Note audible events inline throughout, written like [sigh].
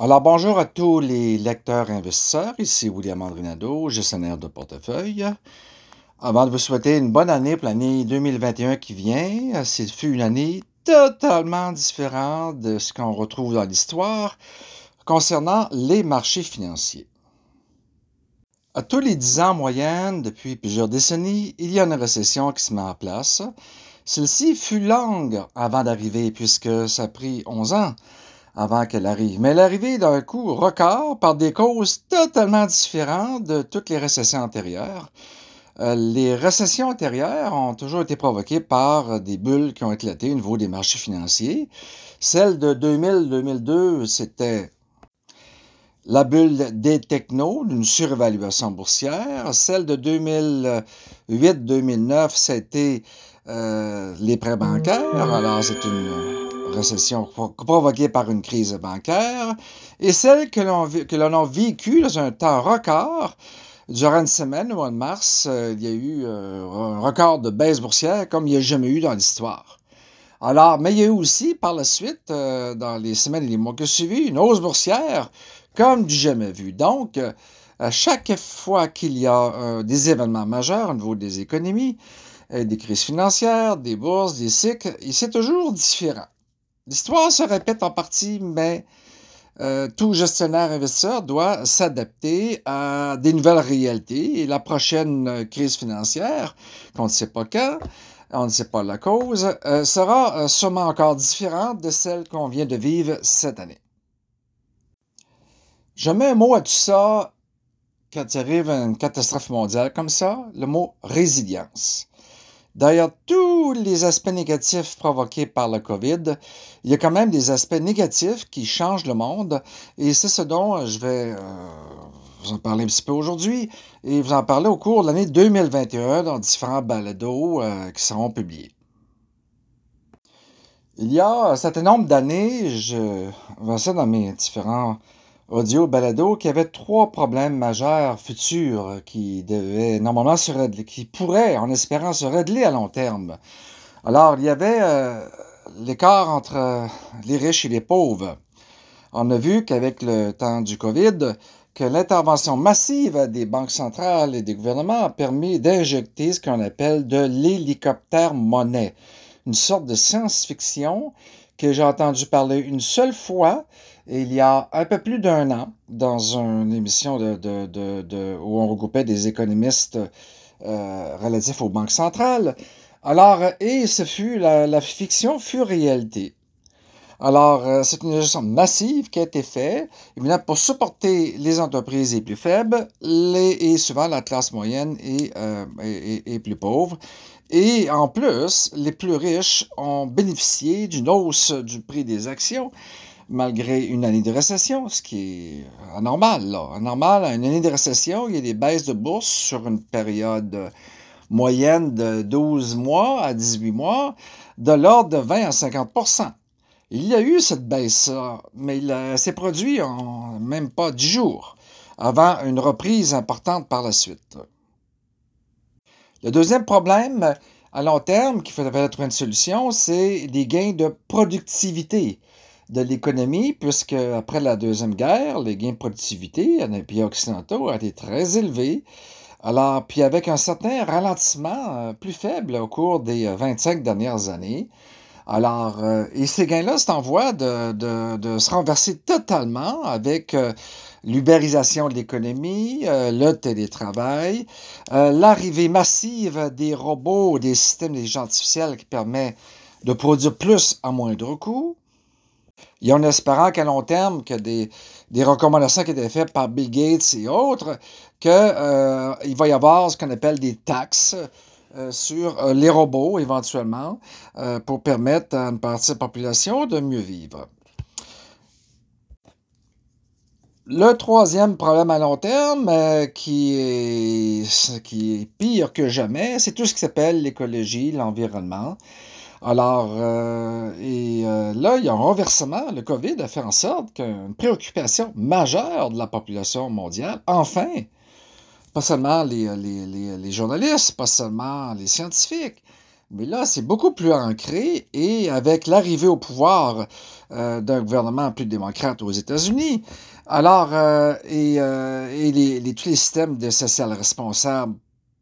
Alors, bonjour à tous les lecteurs et investisseurs. Ici William Andrinado, gestionnaire de portefeuille. Avant de vous souhaiter une bonne année pour l'année 2021 qui vient, c'est une année totalement différente de ce qu'on retrouve dans l'histoire concernant les marchés financiers. À tous les 10 ans en moyenne, depuis plusieurs décennies, il y a une récession qui se met en place. Celle-ci fut longue avant d'arriver puisque ça a pris 11 ans avant qu'elle arrive. Mais elle est arrivée d'un coup record par des causes totalement différentes de toutes les récessions antérieures. Euh, les récessions antérieures ont toujours été provoquées par des bulles qui ont éclaté au niveau des marchés financiers. Celle de 2000-2002, c'était la bulle des technos, d'une surévaluation boursière. Celle de 2008-2009, c'était euh, les prêts bancaires. Alors, c'est une récession provoquée par une crise bancaire, et celle que l'on a vécue dans un temps record. Durant une semaine, au mois de mars, euh, il y a eu euh, un record de baisse boursière comme il n'y a jamais eu dans l'histoire. Alors, mais il y a eu aussi par la suite, euh, dans les semaines et les mois qui ont suivi, une hausse boursière comme du jamais vu. Donc, à chaque fois qu'il y a des événements majeurs au niveau des économies, des crises financières, des bourses, des cycles, c'est toujours différent. L'histoire se répète en partie, mais euh, tout gestionnaire investisseur doit s'adapter à des nouvelles réalités. Et la prochaine euh, crise financière, qu'on ne sait pas quand, on ne sait pas la cause, euh, sera sûrement encore différente de celle qu'on vient de vivre cette année. Je mets un mot à tout ça quand il arrive une catastrophe mondiale comme ça, le mot résilience. Derrière tous les aspects négatifs provoqués par le COVID, il y a quand même des aspects négatifs qui changent le monde et c'est ce dont je vais euh, vous en parler un petit peu aujourd'hui et vous en parler au cours de l'année 2021 dans différents balados euh, qui seront publiés. Il y a un certain nombre d'années, je vois ça dans mes différents audio balado qui avait trois problèmes majeurs futurs qui devaient normalement se régler, qui pourraient, en espérant, se régler à long terme. Alors, il y avait euh, l'écart entre euh, les riches et les pauvres. On a vu qu'avec le temps du COVID, que l'intervention massive des banques centrales et des gouvernements a permis d'injecter ce qu'on appelle de l'hélicoptère monnaie, une sorte de science-fiction que j'ai entendu parler une seule fois il y a un peu plus d'un an dans une émission de, où on regroupait des économistes euh, relatifs aux banques centrales. Alors, et ce fut la, fiction fut réalité. Alors, euh, c'est une gestion massive qui a été faite, pour supporter les entreprises les plus faibles les, et souvent la classe moyenne et, euh, plus pauvre. Et en plus, les plus riches ont bénéficié d'une hausse du prix des actions malgré une année de récession, ce qui est anormal. Anormal, une année de récession, il y a des baisses de bourse sur une période moyenne de 12 mois à 18 mois de l'ordre de 20 à 50 Il y a eu cette baisse-là, mais elle s'est produite en même pas 10 jours avant une reprise importante par la suite. Le deuxième problème à long terme qu'il faudrait trouver une solution, c'est les gains de productivité de l'économie, puisque après la Deuxième Guerre, les gains de productivité dans les pays occidentaux ont été très élevés. Alors, puis avec un certain ralentissement euh, plus faible au cours des 25 euh, dernières années. Alors, euh, et ces gains-là, c'est en voie de, se renverser totalement avec l'ubérisation de l'économie, le télétravail, l'arrivée massive des robots, des systèmes d'intelligence artificielle qui permet de produire plus à moindre coût, et en espérant qu'à long terme, que des, des, recommandations qui étaient faites par Bill Gates et autres, qu'il euh, va y avoir ce qu'on appelle des taxes euh, sur euh, les robots éventuellement pour permettre à une partie de la population de mieux vivre. Le troisième problème à long terme, qui, est, qui est pire que jamais, c'est tout ce qui s'appelle l'écologie, l'environnement. Alors, euh, et euh, là, il y a un renversement. Le COVID a fait en sorte qu'une préoccupation majeure de la population mondiale, enfin, pas seulement les, les, les, journalistes, pas seulement les scientifiques, Mais là, c'est beaucoup plus ancré et avec l'arrivée au pouvoir euh, d'un gouvernement plus démocrate aux États-Unis, alors, euh, et, euh, et les, tous les systèmes de social responsable,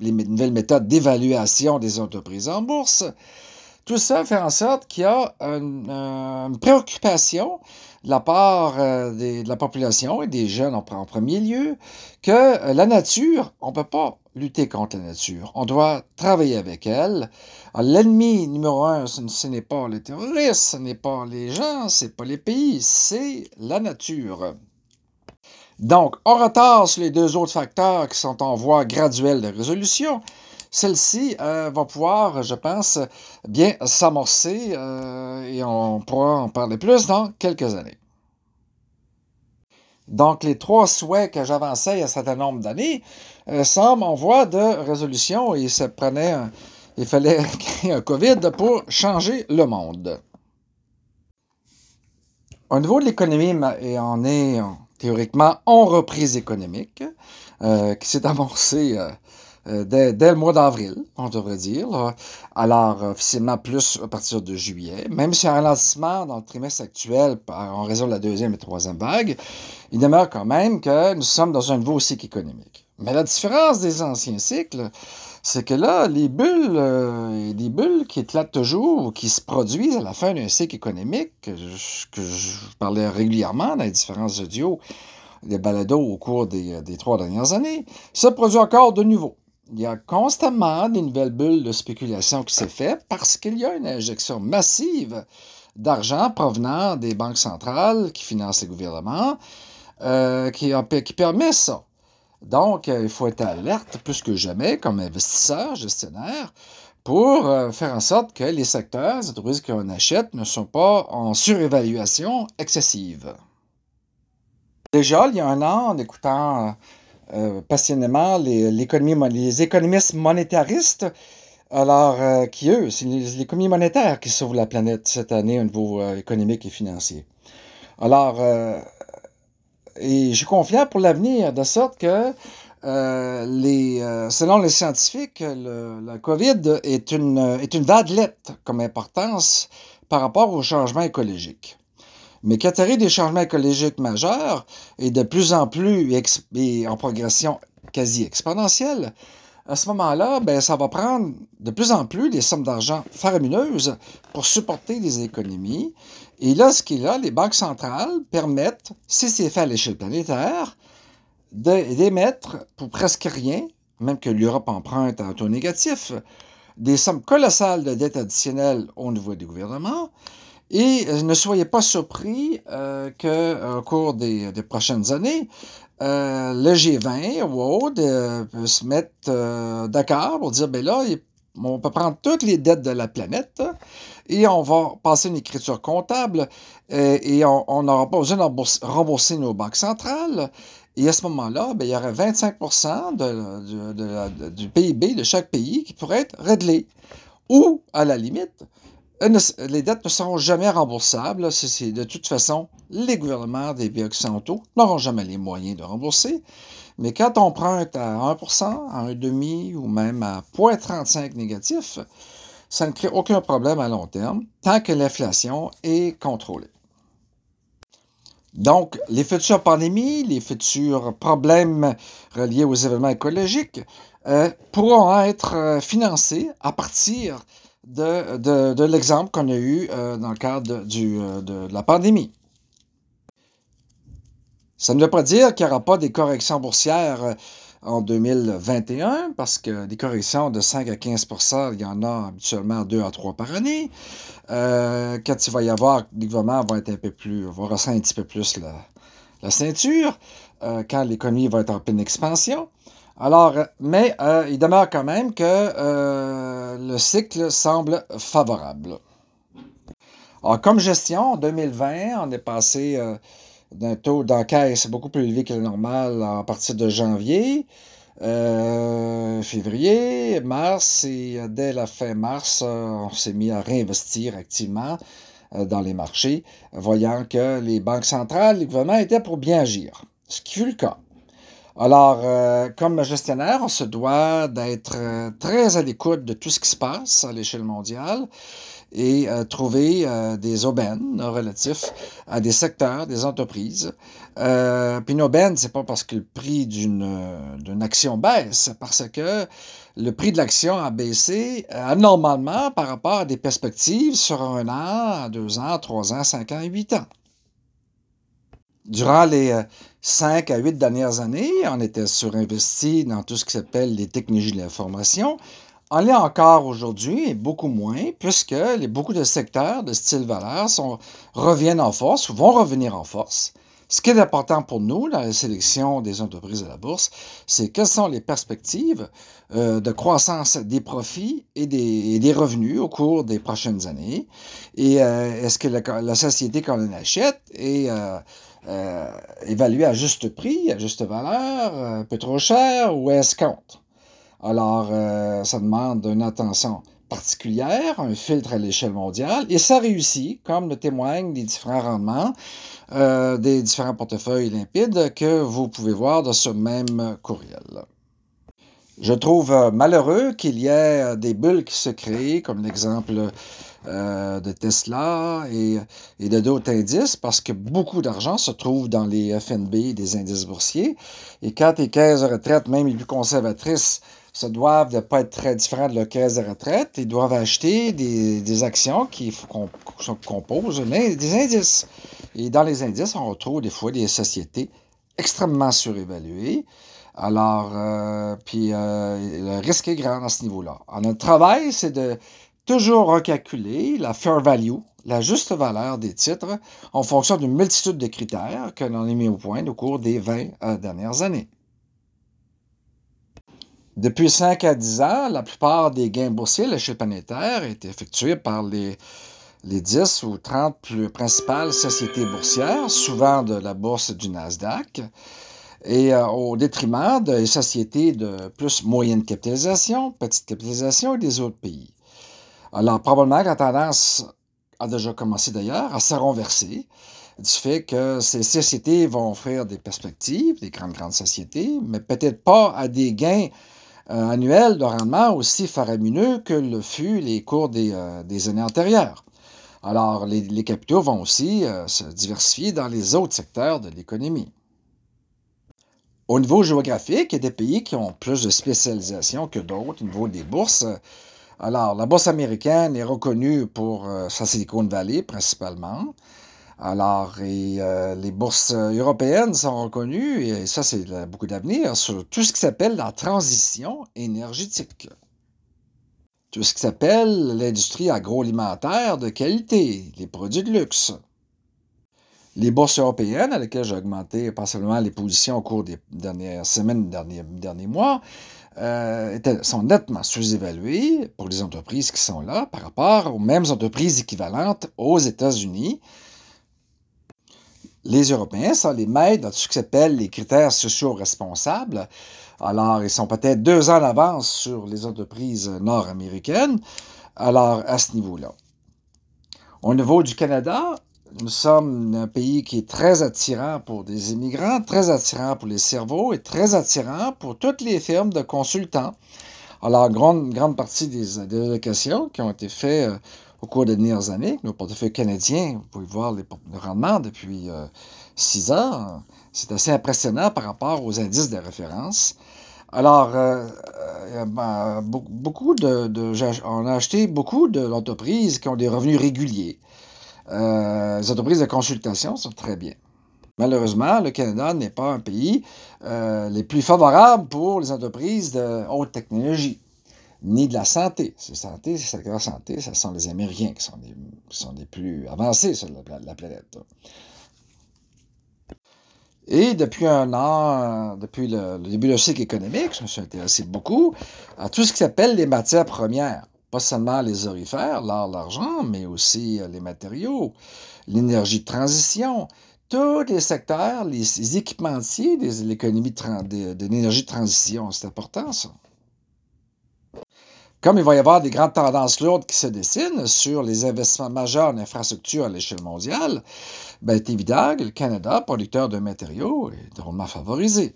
les nouvelles méthodes d'évaluation des entreprises en bourse, tout ça fait en sorte qu'il y a une, préoccupation de la part de la population et des jeunes en, premier lieu que la nature, on ne peut pas lutter contre la nature. On doit travailler avec elle. L'ennemi numéro un, ce, n'est pas les terroristes, ce n'est pas les gens, ce n'est pas les pays, c'est la nature. Donc, on retarde sur les deux autres facteurs qui sont en voie graduelle de résolution. Celle-ci euh, va pouvoir, je pense, bien s'amorcer euh, et on pourra en parler plus dans quelques années. Donc, les trois souhaits que j'avançais il y a un certain nombre d'années euh, semblent en voie de résolution et il prenait il fallait [laughs] créer un COVID pour changer le monde. Au niveau de l'économie, on est théoriquement en reprise économique, qui s'est amorcée euh, dès, le mois d'avril, on devrait dire. Alors, officiellement plus à partir de juillet. Même si un ralentissement dans le trimestre actuel en raison de la deuxième et troisième vague, il demeure quand même que nous sommes dans un nouveau cycle économique. Mais la différence des anciens cycles, c'est que là, les bulles, euh, les bulles qui éclatent toujours, qui se produisent à la fin d'un cycle économique, que je, parlais régulièrement dans les différents audios, des balados au cours des, des trois dernières années, se produisent encore de nouveau il y a constamment des nouvelles bulles de spéculation qui s'est fait parce qu'il y a une injection massive d'argent provenant des banques centrales qui financent les gouvernements euh, qui, permet ça. Donc, euh, il faut être alerte plus que jamais comme investisseur, gestionnaire, pour euh, faire en sorte que les secteurs, les entreprises qu'on achète ne sont pas en surévaluation excessive. Déjà, il y a un an, en écoutant euh, passionnément les, les économistes monétaristes, alors euh, qui eux, c'est l'économie monétaire qui sauve la planète cette année au niveau euh, économique et financier. Alors, et je suis confiant pour l'avenir, de sorte que les, selon les scientifiques, le, la COVID est une, est une vadelette comme importance par rapport au changement écologique. Mais il des changements écologiques majeurs et de plus en plus en progression quasi exponentielle, à ce moment-là, ben, ça va prendre de plus en plus des sommes d'argent faramineuses pour supporter les économies. Et là, ce qui est là, les banques centrales permettent, si c'est fait à l'échelle planétaire, d'émettre pour presque rien, même que l'Europe emprunte à un taux négatif, des sommes colossales de dettes additionnelles au niveau des gouvernements, et euh, ne soyez pas surpris euh, qu'au euh, cours des, prochaines années, le G20 World peut se mettre d'accord pour dire, ben là, on peut prendre toutes les dettes de la planète et on va passer une écriture comptable et on n'aura pas besoin de rembourser nos banques centrales. Et à ce moment-là, ben, il y aurait 25% du PIB de chaque pays qui pourrait être réglé. Ou, à la limite, les dettes ne seront jamais remboursables. C'est, de toute façon, les gouvernements des pays occidentaux n'auront jamais les moyens de rembourser. Mais quand on emprunte à 1%, à 1,5% ou même à 0,35 négatif, ça ne crée aucun problème à long terme tant que l'inflation est contrôlée. Donc, les futures pandémies, les futurs problèmes reliés aux événements écologiques euh, pourront être euh, financés à partir de, de, l'exemple qu'on a eu euh, dans le cadre du, euh, de, la pandémie. Ça ne veut pas dire qu'il n'y aura pas des corrections boursières euh, en 2021, parce que des corrections de 5 à 15% il y en a habituellement 2 à 3 par année. quand il va y avoir, le gouvernement va être un peu plus, va ressentir un petit peu plus la, la ceinture, quand l'économie va être en pleine expansion. Alors, mais euh, il demeure quand même que euh, le cycle semble favorable. Alors, comme gestion, en 2020, on est passé euh, d'un taux d'encaisse beaucoup plus élevé que le normal à partir de janvier, février, mars, et dès la fin mars, on s'est mis à réinvestir activement dans les marchés, voyant que les banques centrales, les gouvernements étaient pour bien agir, ce qui fut le cas. Alors, euh, comme gestionnaire, on se doit d'être euh, très à l'écoute de tout ce qui se passe à l'échelle mondiale et euh, trouver des aubaines relatifs à des secteurs, des entreprises. puis une aubaine, c'est pas parce que le prix d'une action baisse, c'est parce que le prix de l'action a baissé anormalement par rapport à des perspectives sur un an, deux ans, trois ans, cinq ans, huit ans. Durant les cinq à huit dernières années, on était surinvesti dans tout ce qui s'appelle les technologies de l'information. On l'est encore aujourd'hui, et beaucoup moins, puisque beaucoup de secteurs de style valeur reviennent en force ou vont revenir en force. Ce qui est important pour nous dans la sélection des entreprises de la bourse, c'est quelles sont les perspectives euh, de croissance des profits et des, revenus au cours des prochaines années. Et euh, est-ce que la, société qu'on achète est euh, évalué à juste prix, à juste valeur, un peu trop cher ou escompte. Alors, euh, ça demande une attention particulière, un filtre à l'échelle mondiale, et ça réussit, comme le témoignent les différents rendements euh, des différents portefeuilles limpides que vous pouvez voir dans ce même courriel. Je trouve malheureux qu'il y ait des bulles qui se créent, comme l'exemple euh, de Tesla et, de d'autres indices parce que beaucoup d'argent se trouve dans les FNB des indices boursiers. Et quand les caisses de retraite, même les plus conservatrices, se doivent de pas être très différents de leurs caisses de retraite, ils doivent acheter des, actions qui composent des indices. Et dans les indices, on retrouve des fois des sociétés extrêmement surévaluées. Alors, euh, puis euh, le risque est grand à ce niveau-là. Alors, notre travail, c'est de toujours recalculer la fair value, la juste valeur des titres, en fonction d'une multitude de critères que l'on a mis au point au cours des 20 euh, dernières années. Depuis 5 à 10 ans, la plupart des gains boursiers à l'échelle planétaire été effectués par les, les 10 ou 30 plus principales sociétés boursières, souvent de la bourse du Nasdaq, et euh, au détriment des sociétés de plus moyenne capitalisation, petite capitalisation et des autres pays. Alors, probablement que la tendance a déjà commencé d'ailleurs à se renverser du fait que ces sociétés vont offrir des perspectives, des grandes, grandes sociétés, mais peut-être pas à des gains euh, annuels de rendement aussi faramineux que le fut les cours des, euh, années antérieures. Alors, les, capitaux vont aussi euh, se diversifier dans les autres secteurs de l'économie. Au niveau géographique, il y a des pays qui ont plus de spécialisation que d'autres au niveau des bourses. Alors, la bourse américaine est reconnue pour euh, sa Silicon Valley principalement. Alors, et, euh, les bourses européennes sont reconnues, et ça, c'est beaucoup d'avenir, sur tout ce qui s'appelle la transition énergétique. Tout ce qui s'appelle l'industrie agroalimentaire de qualité, les produits de luxe. Les bourses européennes, à lesquelles j'ai augmenté passablement les positions au cours des dernières semaines, derniers, derniers mois, euh, sont nettement sous-évaluées pour les entreprises qui sont là par rapport aux mêmes entreprises équivalentes aux États-Unis. Les Européens sont les maîtres dans ce qui s'appelle les critères sociaux responsables. Alors, ils sont peut-être deux ans en avance sur les entreprises nord-américaines. Alors, à ce niveau-là. Au niveau du Canada, nous sommes un pays qui est très attirant pour des immigrants, très attirant pour les cerveaux et très attirant pour toutes les firmes de consultants. Alors, grande, grande partie des, allocations qui ont été faites euh, au cours des dernières années, nos portefeuilles canadiens, vous pouvez voir les, le rendement depuis euh, six ans, c'est assez impressionnant par rapport aux indices de référence. Alors, euh, ben, beaucoup de, on a acheté beaucoup d'entreprises qui ont des revenus réguliers. Euh, les entreprises de consultation sont très bien. Malheureusement, le Canada n'est pas un pays euh, les plus favorables pour les entreprises de haute technologie, ni de la santé. C'est santé, c'est secteur santé, ce sont les Américains qui sont les, plus avancés sur la, planète. Et depuis un an, depuis le, le, début du cycle économique, je me suis intéressé beaucoup à tout ce qui s'appelle les matières premières pas seulement les orifères, l'or, l'argent, mais aussi euh, les matériaux, l'énergie de transition, tous les secteurs, les équipementiers de l'économie de, l'énergie de transition. C'est important, ça. Comme il va y avoir des grandes tendances lourdes qui se dessinent sur les investissements majeurs en infrastructure à l'échelle mondiale, ben, c'est évident que le Canada, producteur de matériaux, est drôlement favorisé.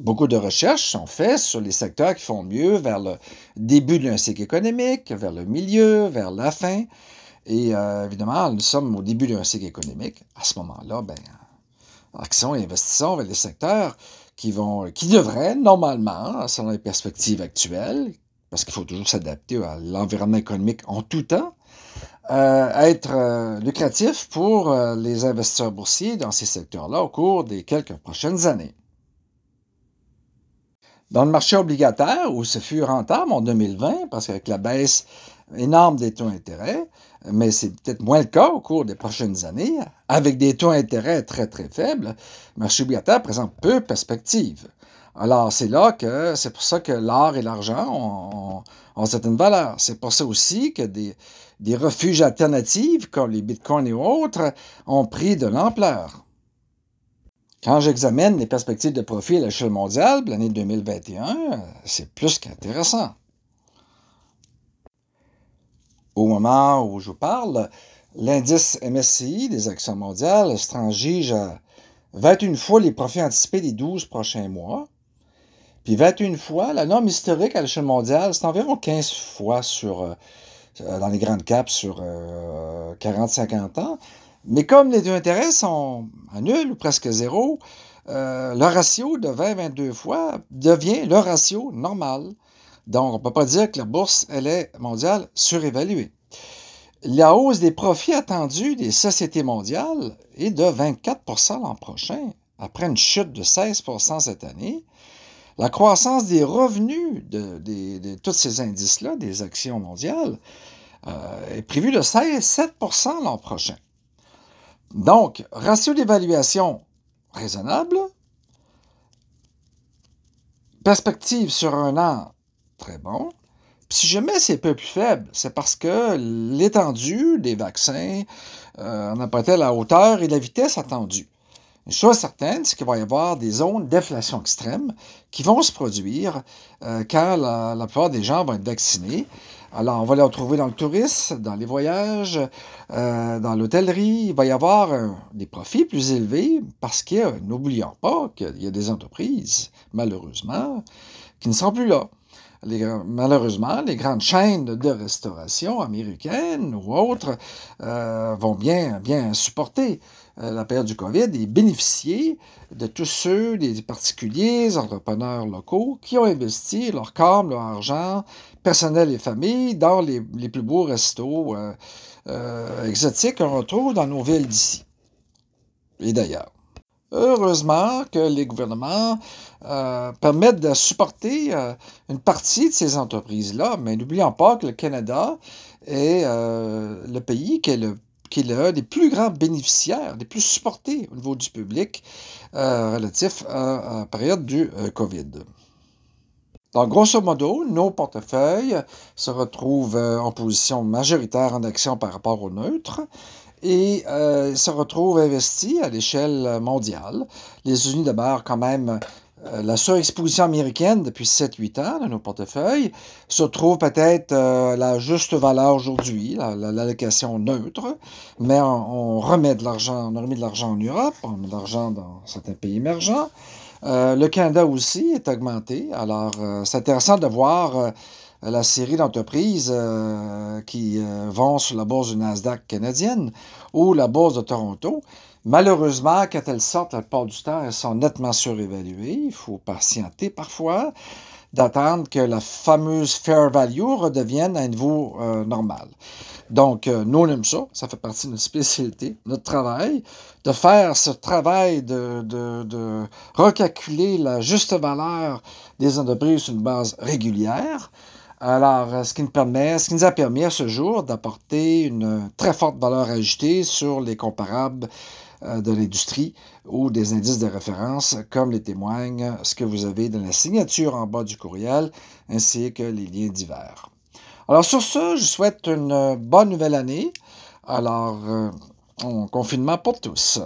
Beaucoup de recherches sont faites sur les secteurs qui font mieux vers le début d'un cycle économique, vers le milieu, vers la fin. Et euh, évidemment, nous sommes au début d'un cycle économique. À ce moment-là, ben, et investissons vers les secteurs qui, vont, qui devraient, normalement, selon les perspectives actuelles, parce qu'il faut toujours s'adapter à l'environnement économique en tout temps, euh, être euh, lucratifs pour les investisseurs boursiers dans ces secteurs-là au cours des quelques prochaines années. Dans le marché obligataire, où ce fut rentable en 2020, parce qu'avec la baisse énorme des taux d'intérêt, mais c'est peut-être moins le cas au cours des prochaines années, avec des taux d'intérêt très très faibles, le marché obligataire présente peu de perspectives. Alors, c'est là que c'est pour ça que l'or et l'argent ont, certaines valeurs. C'est pour ça aussi que des, des refuges alternatifs, comme les bitcoins et autres, ont pris de l'ampleur. Quand j'examine les perspectives de profit à l'échelle mondiale, l'année 2021, c'est plus qu'intéressant. Au moment où je vous parle, l'indice MSCI des actions mondiales se à 21 fois les profits anticipés des 12 prochains mois. Puis 21 fois, la norme historique à l'échelle mondiale, c'est environ 15 fois sur, euh, dans les grandes caps sur 40-50 euh, ans. Mais comme les deux intérêts sont à nul ou presque zéro, euh, le ratio de 20-22 fois devient le ratio normal. Donc, on ne peut pas dire que la bourse, elle est mondiale surévaluée. La hausse des profits attendus des sociétés mondiales est de 24% l'an prochain, après une chute de 16% cette année. La croissance des revenus de, tous ces indices-là, des actions mondiales, euh, est prévue de 16, 7% l'an prochain. Donc, ratio d'évaluation raisonnable, perspective sur un an très bon. Puis si jamais c'est un peu plus faible, c'est parce que l'étendue des vaccins euh, n'a pas été la hauteur et la vitesse attendue. Une chose certaine, c'est qu'il va y avoir des zones d'inflation extrême qui vont se produire euh, quand la, plupart des gens vont être vaccinés. Alors, on va les retrouver dans le tourisme, dans les voyages, euh, dans l'hôtellerie. Il va y avoir des profits plus élevés parce que, n'oublions pas qu'il y a des entreprises, malheureusement, qui ne sont plus là. malheureusement, les grandes chaînes de restauration américaines ou autres euh, vont bien, bien supporter la période du COVID et bénéficier de tous ceux, des particuliers, entrepreneurs locaux, qui ont investi leur corps, leur argent, personnel et famille, dans les, plus beaux restos euh, euh, exotiques qu'on retrouve dans nos villes d'ici et d'ailleurs. Heureusement que les gouvernements permettent de supporter une partie de ces entreprises-là, mais n'oublions pas que le Canada est le pays qui est le qui est l'un des plus grands bénéficiaires, des plus supportés au niveau du public euh, relatif à, la période du euh, COVID. Donc, grosso modo, nos portefeuilles se retrouvent euh, en position majoritaire en action par rapport au neutre et se retrouvent investis à l'échelle mondiale. Les États-Unis demeurent quand même la surexposition américaine depuis 7-8 ans dans nos portefeuilles se trouve peut-être euh, la juste valeur aujourd'hui, l'allocation neutre, mais on, remet de l'argent, on remet de l'argent en Europe, on met de l'argent dans certains pays émergents. Euh, le Canada aussi est augmenté. Alors, c'est intéressant de voir la série d'entreprises qui vont sur la bourse du Nasdaq canadienne ou la bourse de Toronto. Malheureusement, quand elles sortent, la plupart du temps, elles sont nettement surévaluées. Il faut patienter parfois d'attendre que la fameuse fair value redevienne à un niveau euh, normal. Donc, euh, nous, on aime ça. Ça fait partie de notre spécialité, notre travail, de faire ce travail de, recalculer la juste valeur des entreprises sur une base régulière. Alors, euh, ce qui nous a permis à ce jour d'apporter une très forte valeur ajoutée sur les comparables de l'industrie ou des indices de référence, comme les témoigne ce que vous avez dans la signature en bas du courriel, ainsi que les liens divers. Alors sur ce, je souhaite une bonne nouvelle année. Alors, euh, confinement pour tous.